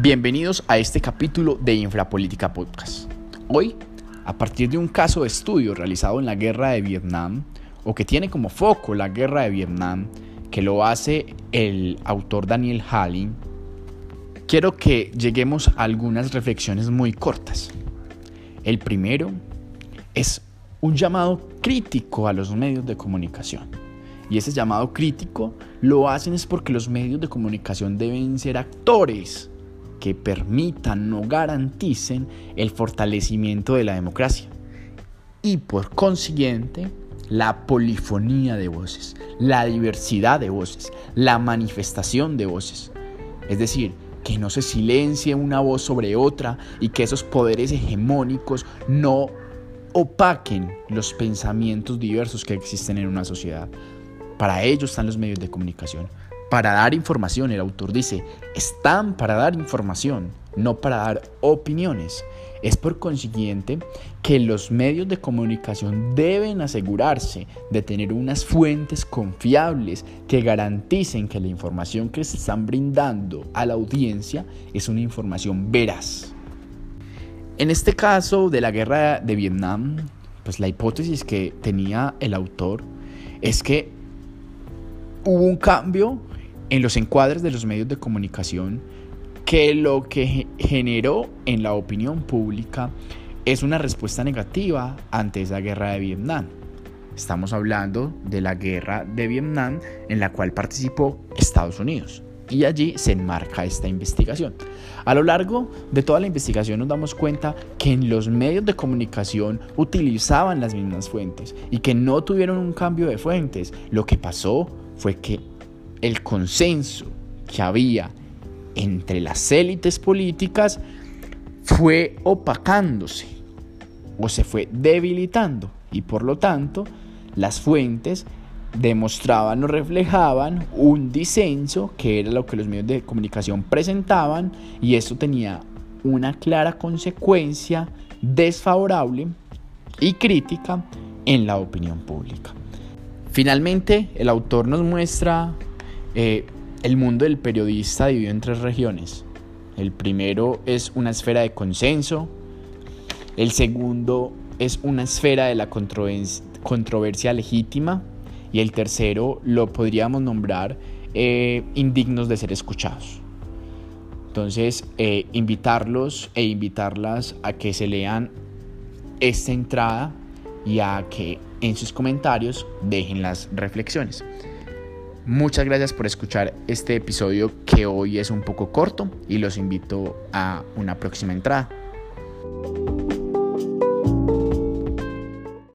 Bienvenidos a este capítulo de Infrapolítica Podcast. Hoy, a partir de un caso de estudio realizado en la guerra de Vietnam, o que tiene como foco la guerra de Vietnam, que lo hace el autor Daniel Halling, quiero que lleguemos a algunas reflexiones muy cortas. El primero es un llamado crítico a los medios de comunicación. Y ese llamado crítico lo hacen es porque los medios de comunicación deben ser actores que permitan o garanticen el fortalecimiento de la democracia. Y por consiguiente, la polifonía de voces, la diversidad de voces, la manifestación de voces. Es decir, que no se silencie una voz sobre otra y que esos poderes hegemónicos no opaquen los pensamientos diversos que existen en una sociedad. Para ello están los medios de comunicación. Para dar información, el autor dice, están para dar información, no para dar opiniones. Es por consiguiente que los medios de comunicación deben asegurarse de tener unas fuentes confiables que garanticen que la información que se están brindando a la audiencia es una información veraz. En este caso de la guerra de Vietnam, pues la hipótesis que tenía el autor es que hubo un cambio en los encuadres de los medios de comunicación que lo que generó en la opinión pública es una respuesta negativa ante esa guerra de Vietnam. Estamos hablando de la guerra de Vietnam en la cual participó Estados Unidos y allí se enmarca esta investigación. A lo largo de toda la investigación nos damos cuenta que en los medios de comunicación utilizaban las mismas fuentes y que no tuvieron un cambio de fuentes. Lo que pasó fue que el consenso que había entre las élites políticas fue opacándose o se fue debilitando y por lo tanto las fuentes demostraban o reflejaban un disenso que era lo que los medios de comunicación presentaban y esto tenía una clara consecuencia desfavorable y crítica en la opinión pública. Finalmente, el autor nos muestra eh, el mundo del periodista dividido en tres regiones. El primero es una esfera de consenso, el segundo es una esfera de la controversia legítima y el tercero lo podríamos nombrar eh, indignos de ser escuchados. Entonces, eh, invitarlos e invitarlas a que se lean esta entrada y a que en sus comentarios dejen las reflexiones. Muchas gracias por escuchar este episodio que hoy es un poco corto y los invito a una próxima entrada.